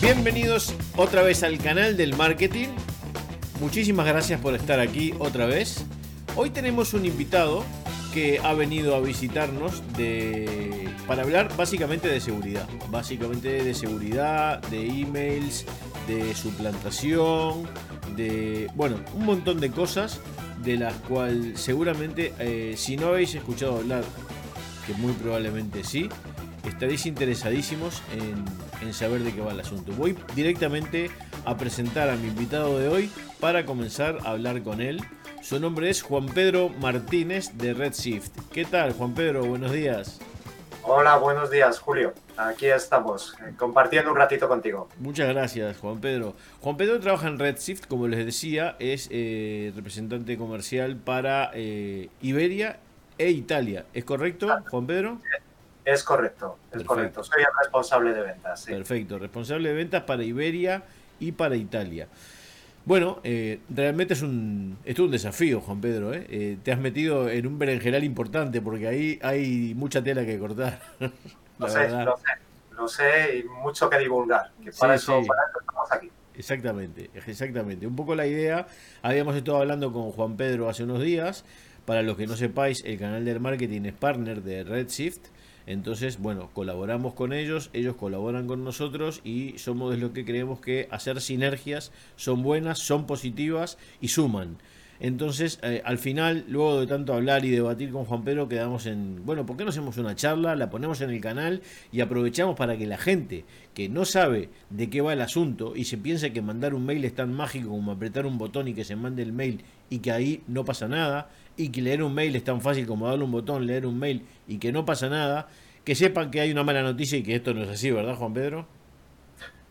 Bienvenidos otra vez al canal del marketing. Muchísimas gracias por estar aquí otra vez. Hoy tenemos un invitado que ha venido a visitarnos para hablar básicamente de seguridad. Básicamente de seguridad, de emails, de suplantación, de, bueno, un montón de cosas de las cuales seguramente eh, si no habéis escuchado hablar, que muy probablemente sí, estaréis interesadísimos en, en saber de qué va el asunto. Voy directamente a presentar a mi invitado de hoy para comenzar a hablar con él su nombre es Juan Pedro Martínez de Redshift. ¿Qué tal, Juan Pedro? Buenos días. Hola, buenos días, Julio. Aquí estamos, eh, compartiendo un ratito contigo. Muchas gracias, Juan Pedro. Juan Pedro trabaja en Redshift, como les decía, es eh, representante comercial para eh, Iberia e Italia. ¿Es correcto, Juan Pedro? Es correcto, es correcto. Soy el responsable de ventas. Perfecto, responsable de ventas para Iberia y para Italia. Bueno, eh, realmente es un, es un desafío, Juan Pedro. ¿eh? ¿eh? te has metido en un berenjenal importante porque ahí hay mucha tela que cortar. lo sé, lo sé, lo sé y mucho que divulgar. Que para, eso, para eso estamos aquí. Exactamente, exactamente. Un poco la idea, habíamos estado hablando con Juan Pedro hace unos días. Para los que no sepáis, el canal del marketing es partner de Redshift entonces, bueno, colaboramos con ellos, ellos colaboran con nosotros y somos de los que creemos que hacer sinergias son buenas, son positivas y suman. Entonces, eh, al final, luego de tanto hablar y debatir con Juan Pedro, quedamos en, bueno, ¿por qué no hacemos una charla? La ponemos en el canal y aprovechamos para que la gente que no sabe de qué va el asunto y se piensa que mandar un mail es tan mágico como apretar un botón y que se mande el mail y que ahí no pasa nada, y que leer un mail es tan fácil como darle un botón, leer un mail y que no pasa nada, que sepan que hay una mala noticia y que esto no es así, ¿verdad, Juan Pedro?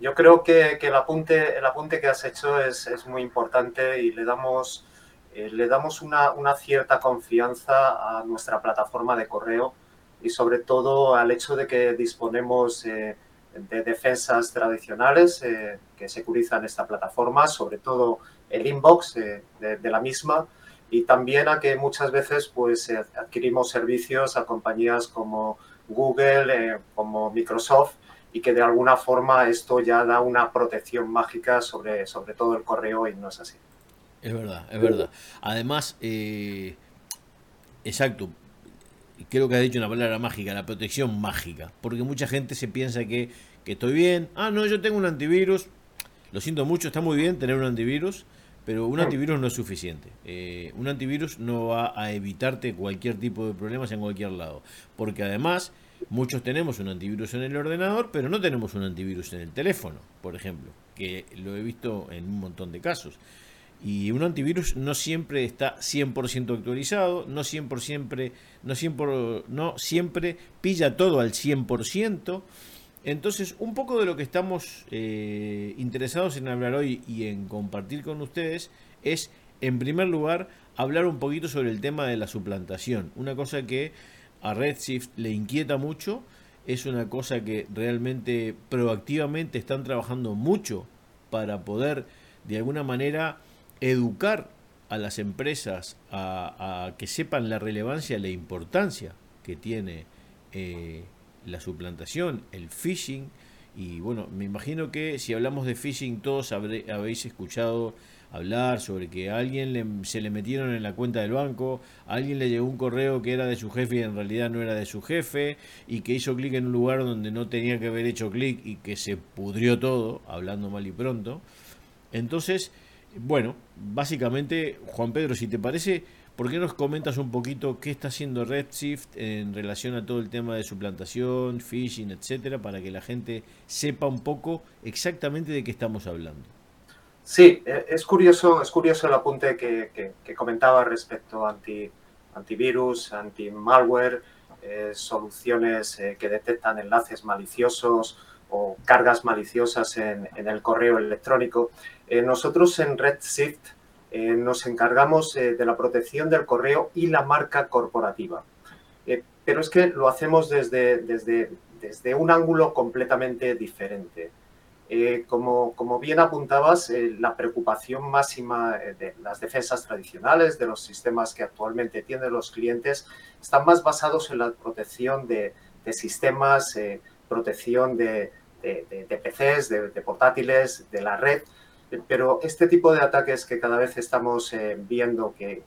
Yo creo que, el, apunte, el apunte que has hecho es, es muy importante y le damos, eh, le damos una, cierta confianza a nuestra plataforma de correo y sobre todo al hecho de que disponemos eh, de defensas tradicionales eh, que securizan esta plataforma, sobre todo el inbox de, de la misma y también a que muchas veces pues adquirimos servicios a compañías como Google, eh, como Microsoft y que de alguna forma esto ya da una protección mágica sobre, sobre todo el correo y no es así. Es verdad, es verdad. Además, eh, exacto, creo que has dicho una palabra mágica, la protección mágica, porque mucha gente se piensa que, que estoy bien, ah, no, yo tengo un antivirus, lo siento mucho, está muy bien tener un antivirus, pero un antivirus no es suficiente. Eh, un antivirus no va a evitarte cualquier tipo de problemas en cualquier lado. Porque además, muchos tenemos un antivirus en el ordenador, pero no tenemos un antivirus en el teléfono, por ejemplo. Que lo he visto en un montón de casos. Y un antivirus no siempre está 100% actualizado, no siempre, siempre, no siempre, no siempre pilla todo al 100%. Entonces, un poco de lo que estamos eh, interesados en hablar hoy y en compartir con ustedes es, en primer lugar, hablar un poquito sobre el tema de la suplantación. Una cosa que a Redshift le inquieta mucho, es una cosa que realmente proactivamente están trabajando mucho para poder, de alguna manera, educar a las empresas a, que sepan la relevancia la importancia que tiene eh, la suplantación, el phishing. Y bueno, me imagino que si hablamos de phishing, todos habréis escuchado hablar sobre que a alguien se le metieron en la cuenta del banco, a alguien le llegó un correo que era de su jefe y en realidad no era de su jefe, y que hizo clic en un lugar donde no tenía que haber hecho clic y que se pudrió todo, hablando mal y pronto. Entonces, bueno, básicamente, Juan Pedro, si te parece, ¿Por qué nos comentas un poquito qué está haciendo Redshift en relación a todo el tema de suplantación, phishing, etcétera, para que la gente sepa un poco exactamente de qué estamos hablando? Sí, e, es curioso, es curioso el apunte que, comentaba respecto a anti, antivirus, anti-malware, eh, soluciones eh, que detectan enlaces maliciosos o cargas maliciosas en, el correo electrónico. Eh, nosotros en Redshift eh, nos encargamos eh, de la protección del correo y la marca corporativa. Pero es que lo hacemos desde, desde, desde un ángulo completamente diferente. como, como, bien apuntabas, la preocupación máxima de las defensas tradicionales, de los sistemas que actualmente tienen los clientes, están más basados en la protección de, sistemas, protección de, PCs, de, portátiles, de la red. Pero este tipo de ataques que cada vez estamos viendo que,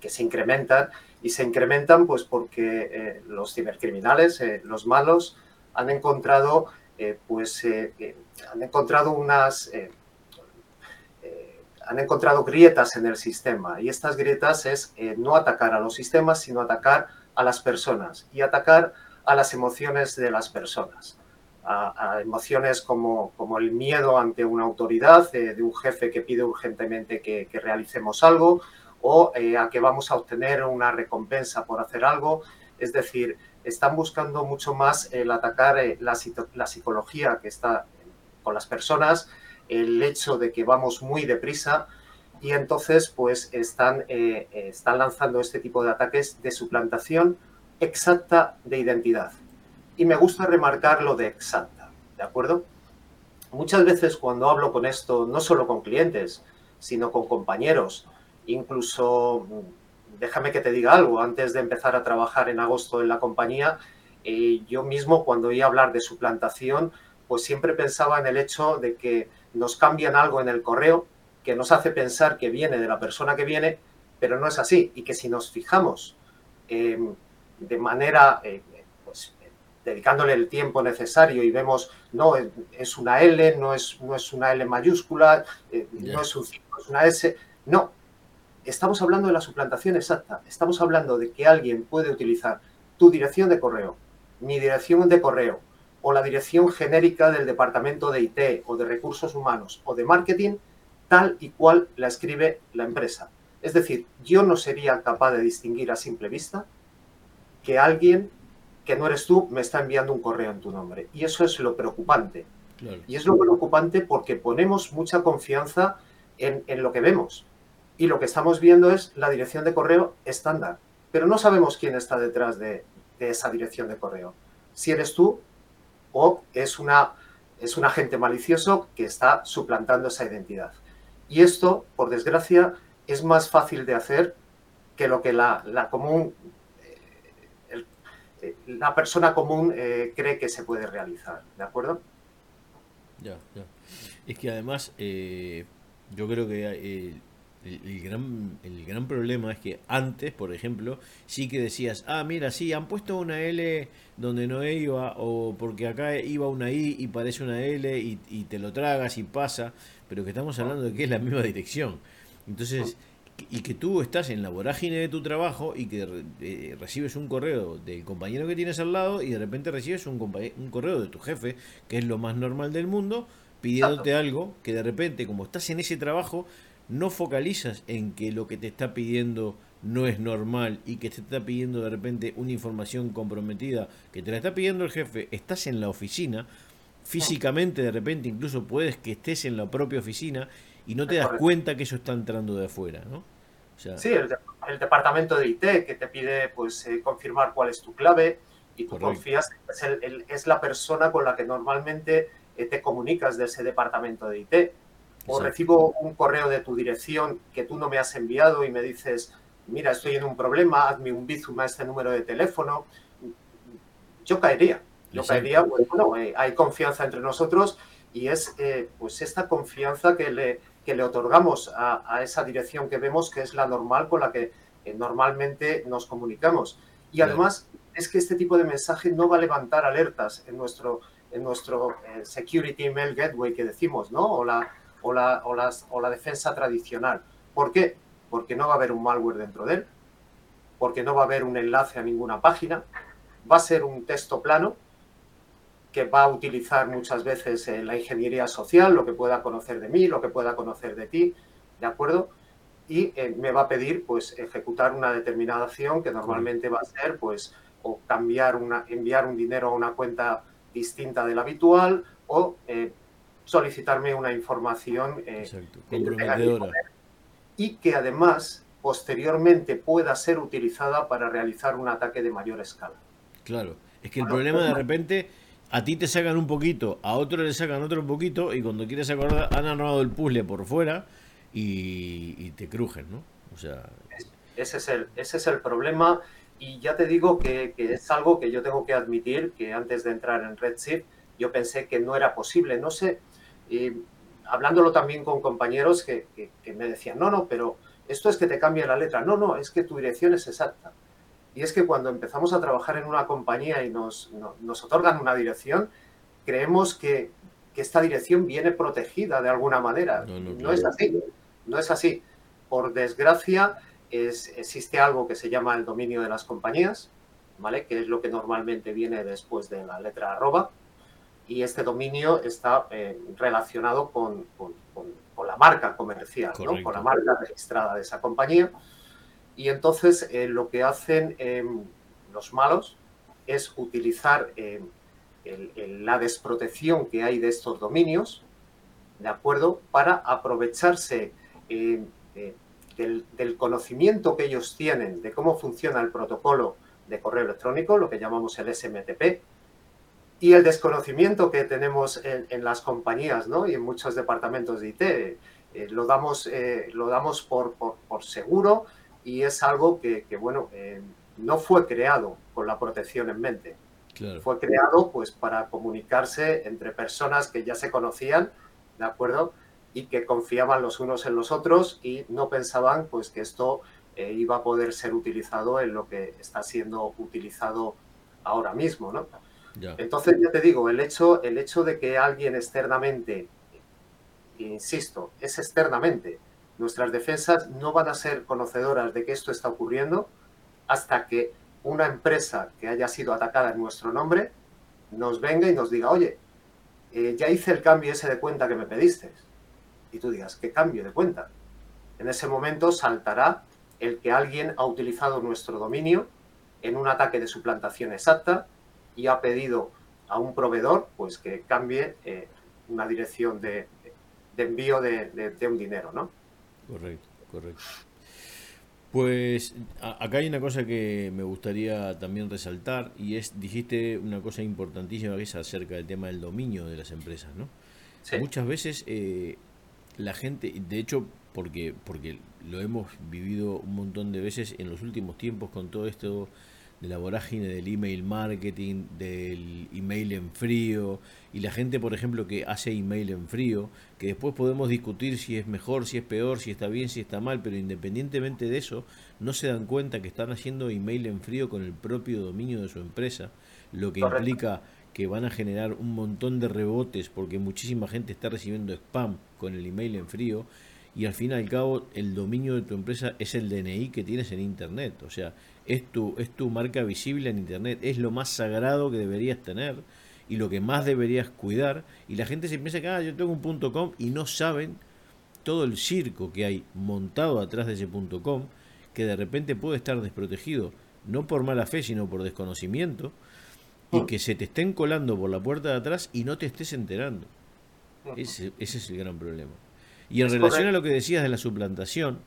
se incrementan, y se incrementan pues porque los cibercriminales, los malos, han encontrado pues han encontrado unas eh, eh, han encontrado grietas en el sistema y estas grietas es eh, no atacar a los sistemas sino atacar a las personas y atacar a las emociones de las personas a, emociones como, como, el miedo ante una autoridad de un jefe que pide urgentemente que, realicemos algo o a que vamos a obtener una recompensa por hacer algo es decir están buscando mucho más el atacar la, la psicología que está las personas, el hecho de que vamos muy deprisa y entonces pues están, eh, están lanzando este tipo de ataques de suplantación exacta de identidad. Y me gusta remarcar lo de exacta, ¿de acuerdo? Muchas veces cuando hablo con esto, no solo con clientes, sino con compañeros, incluso, déjame que te diga algo, antes de empezar a trabajar en agosto en la compañía, eh, yo mismo cuando oí hablar de suplantación, pues siempre pensaba en el hecho de que nos cambian algo en el correo que nos hace pensar que viene de la persona que viene, pero no es así. Y que si nos fijamos em, de manera, eh, dedicándole el tiempo necesario y vemos, no, es una L, no es, no es una L mayúscula, eh, no es un es una S, no. Estamos hablando de la suplantación exacta. Estamos hablando de que alguien puede utilizar tu dirección de correo, mi dirección de correo, o la dirección genérica del departamento de IT o de recursos humanos o de marketing tal y cual la escribe la empresa. Es decir, yo no sería capaz de distinguir a simple vista que alguien que no eres tú me está enviando un correo en tu nombre. Y eso es lo preocupante. Y es lo preocupante porque ponemos mucha confianza en, lo que vemos. Y lo que estamos viendo es la dirección de correo estándar. Pero no sabemos quién está detrás de, de esa dirección de correo. Si eres tú, o es, una, es un agente malicioso que está suplantando esa identidad. Y esto, por desgracia, es más fácil de hacer que lo que la, común, eh, eh, la persona común eh, cree que se puede realizar. ¿De acuerdo? Ya, ya. Es que además, yo creo que el, gran, el gran problema es que antes, por ejemplo, sí que decías, ah, mira, sí, han puesto una L donde no iba, o porque acá iba una I y parece una L y, te lo tragas y pasa, pero que estamos hablando de que es la misma dirección. Entonces, y que tú estás en la vorágine de tu trabajo y que eh, recibes un correo del compañero que tienes al lado y de repente recibes un, un correo de tu jefe, que es lo más normal del mundo, pidiéndote algo que de repente, como estás en ese trabajo, no focalizas en que lo que te está pidiendo no es normal y que te está pidiendo de repente una información comprometida que te la está pidiendo el jefe, estás en la oficina, físicamente de repente incluso puedes que estés en la propia oficina y no te das cuenta que eso está entrando de afuera, ¿no? sí, el, departamento de IT que te pide pues eh, confirmar cuál es tu clave y tú confías, es, es, la persona con la que normalmente eh, te comunicas de ese departamento de IT o recibo un correo de tu dirección que tú no me has enviado y me dices, mira, estoy en un problema, hazme un bizum a este número de teléfono, yo caería. Yo caería, bueno, eh, hay confianza entre nosotros y es pues esta confianza que le, que le otorgamos a, esa dirección que vemos que es la normal con la que eh, normalmente nos comunicamos. Y además es que este tipo de mensaje no va a levantar alertas en nuestro, en nuestro Security Email Gateway que decimos, ¿no? O la, o la, o, las, o la defensa tradicional. ¿Por qué? Porque no va a haber un malware dentro de él, porque no va a haber un enlace a ninguna página, va a ser un texto plano que va a utilizar muchas veces eh, la ingeniería social, lo que pueda conocer de mí, lo que pueda conocer de ti, ¿de acuerdo? Y eh, me va a pedir pues ejecutar una determinada acción que normalmente va a ser pues o cambiar una, enviar un dinero a una cuenta distinta de la habitual o eh, solicitarme una información eh, y que además posteriormente pueda ser utilizada para realizar un ataque de mayor escala. Claro, es que el problema de repente a ti te sacan un poquito, a otro le sacan otro poquito, y cuando quieres acordar, han armado el puzzle por fuera y, te crujen, ¿no? O sea. Ese es el, ese es el problema. Y ya te digo que, es algo que yo tengo que admitir que antes de entrar en Redshift yo pensé que no era posible. No sé, hablándolo también con compañeros que, me decían, no, no, pero esto es que te cambia la letra. No, no, es que tu dirección es exacta. Y es que cuando empezamos a trabajar en una compañía y nos, nos otorgan una dirección, creemos que, esta dirección viene protegida de alguna manera. No, es así, no es así. Por desgracia, es, existe algo que se llama el dominio de las compañías, ¿vale? que es lo que normalmente viene después de la letra arroba, y este dominio está eh, relacionado con, la marca comercial, ¿no? con la marca registrada de esa compañía. Y entonces eh, lo que hacen em, los malos es utilizar em, la desprotección que hay de estos dominios, ¿de acuerdo? Para aprovecharse em, del, del, conocimiento que ellos tienen de cómo funciona el protocolo de correo electrónico, lo que llamamos el SMTP, y el desconocimiento que tenemos en, las compañías ¿no? y en muchos departamentos de IT. Eh, lo damos, eh, lo damos por, seguro y es algo que, bueno, eh, no fue creado con la protección en mente. Fue creado pues para comunicarse entre personas que ya se conocían, ¿de acuerdo? Y que confiaban los unos en los otros y no pensaban pues que esto iba a poder ser utilizado en lo que está siendo utilizado ahora mismo, ¿no? Entonces, ya te digo, el hecho, el hecho de que alguien externamente, insisto, es externamente, nuestras defensas no van a ser conocedoras de que esto está ocurriendo hasta que una empresa que haya sido atacada en nuestro nombre nos venga y nos diga, oye, eh, ya hice el cambio ese de cuenta que me pediste. Y tú digas, ¿qué cambio de cuenta? En ese momento saltará el que alguien ha utilizado nuestro dominio en un ataque de suplantación exacta y ha pedido a un proveedor pues que cambie eh, una dirección de, envío de, un dinero, ¿no? Correcto, correcto. Pues acá hay una cosa que me gustaría también resaltar y es, dijiste una cosa importantísima que es acerca del tema del dominio de las empresas, ¿no? Muchas veces eh, la gente, de hecho, porque, porque lo hemos vivido un montón de veces en los últimos tiempos con todo esto de la vorágine del email marketing, del email en frío, y la gente, por ejemplo, que hace email en frío, que después podemos discutir si es mejor, si es peor, si está bien, si está mal, pero independientemente de eso, no se dan cuenta que están haciendo email en frío con el propio dominio de su empresa, lo que implica que van a generar un montón de rebotes porque muchísima gente está recibiendo spam con el email en frío y al fin y al cabo el dominio de tu empresa es el DNI que tienes en internet, o sea, es tu, es tu marca visible en internet, es lo más sagrado que deberías tener y lo que más deberías cuidar y la gente se piensa que ah, yo tengo un punto com y no saben todo el circo que hay montado atrás de ese punto com que de repente puede estar desprotegido, no por mala fe, sino por desconocimiento, y mm. que se te estén colando por la puerta de atrás y no te estés enterando. Ese, ese es el gran problema. Y en relación a lo que decías de la suplantación,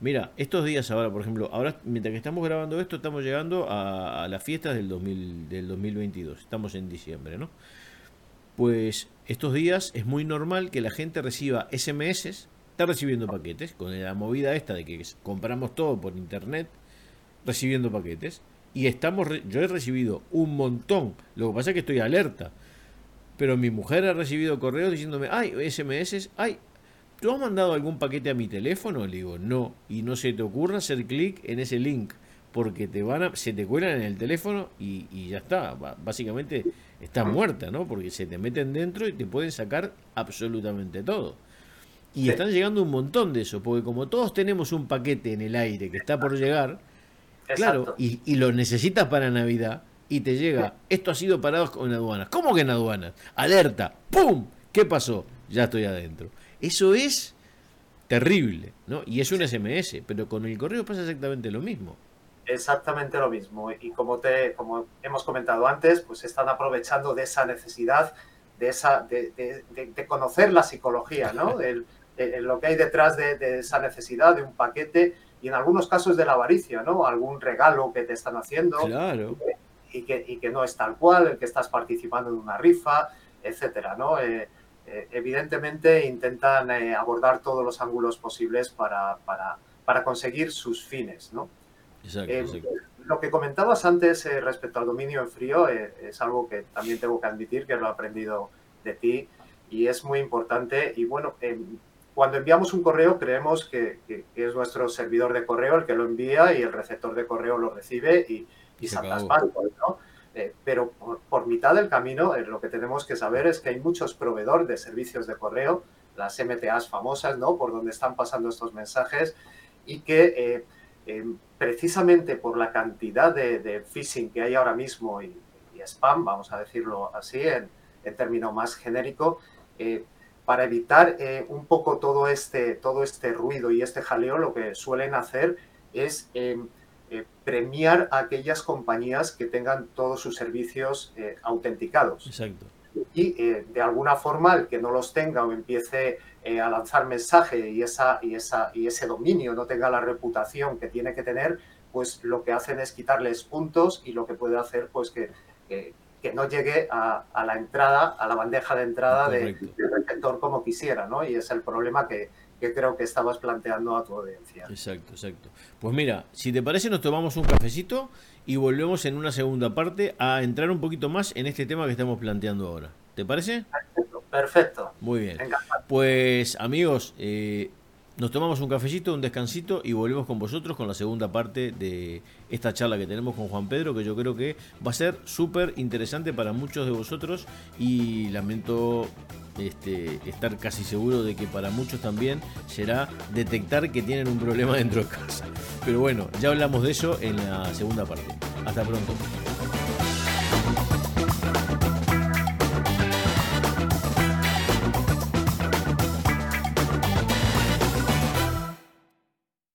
mira, estos días ahora, por ejemplo, ahora mientras que estamos grabando esto, estamos llegando a, las fiestas del, 2000, del 2022, estamos en diciembre, ¿no? Pues estos días es muy normal que la gente reciba SMS, está recibiendo paquetes, con la movida esta de que compramos todo por internet, recibiendo paquetes. Y estamos, yo he recibido un montón, lo que pasa es que estoy alerta. Pero mi mujer ha recibido correos diciéndome, ay, SMS, ay, ¿tú has mandado algún paquete a mi teléfono? Le digo, no. Y no se te ocurra hacer clic en ese link, porque te van a, se te cuelan en el teléfono y, ya está. Básicamente estás muerta, ¿no? Porque se te meten dentro y te pueden sacar absolutamente todo. Y están llegando un montón de eso, porque como todos tenemos un paquete en el aire que está por llegar, claro, y, y lo necesitas para Navidad, y te llega, esto ha sido parado en aduanas. ¿Cómo que en aduanas? Alerta, ¡pum! ¿Qué pasó? Ya estoy adentro. Eso es terrible, ¿no? Y es un SMS, pero con el correo pasa exactamente lo mismo. Exactamente lo mismo. Y como, te, como hemos comentado antes, pues están aprovechando de esa necesidad, de, esa, de, conocer la psicología, ¿no? lo que hay detrás de, esa necesidad de un paquete y en algunos casos de la avaricia, ¿no? Algún regalo que te están haciendo. Claro. y, que, y, que, no es tal cual, el que estás participando en una rifa, etcétera, ¿no? Eh, eh, evidentemente intentan abordar todos los ángulos posibles para, para, para conseguir sus fines, ¿no? Lo que comentabas antes respecto al dominio en frío es algo que también tengo que admitir que lo he aprendido de ti y es muy importante. Y bueno, cuando enviamos un correo creemos que, es nuestro servidor de correo el que lo envía y el receptor de correo lo recibe y, y saltas ¿no? Eh, pero por, mitad del camino eh, lo que tenemos que saber es que hay muchos proveedores de servicios de correo, las MTAs famosas, ¿no? Por donde están pasando estos mensajes y que eh, precisamente por la cantidad de, phishing que hay ahora mismo y, spam, vamos a decirlo así en, en término más genérico, para evitar un poco todo este, todo este ruido y este jaleo, lo que suelen hacer es em, eh, premiar a aquellas compañías que tengan todos sus servicios eh, autenticados. Exacto. Y de alguna forma el que no los tenga o empiece a lanzar mensaje y, esa, y, esa, y ese dominio no tenga la reputación que tiene que tener, pues lo que hacen es quitarles puntos y lo que puede hacer pues que, que no llegue a, la entrada, a la bandeja de entrada del receptor como quisiera, ¿no? Y es el problema que, creo que estabas planteando a tu audiencia. Exacto, exacto. Pues mira, si te parece nos tomamos un cafecito y volvemos en una segunda parte a entrar un poquito más en este tema que estamos planteando ahora. ¿Te parece? Perfecto. perfecto. Muy bien. Pues amigos, eh, nos tomamos un cafecito, un descansito y volvemos con vosotros con la segunda parte de esta charla que tenemos con Juan Pedro, que yo creo que va a ser súper interesante para muchos de vosotros y lamento este, estar casi seguro de que para muchos también será detectar que tienen un problema dentro de casa. Pero bueno, ya hablamos de eso en la segunda parte. Hasta pronto.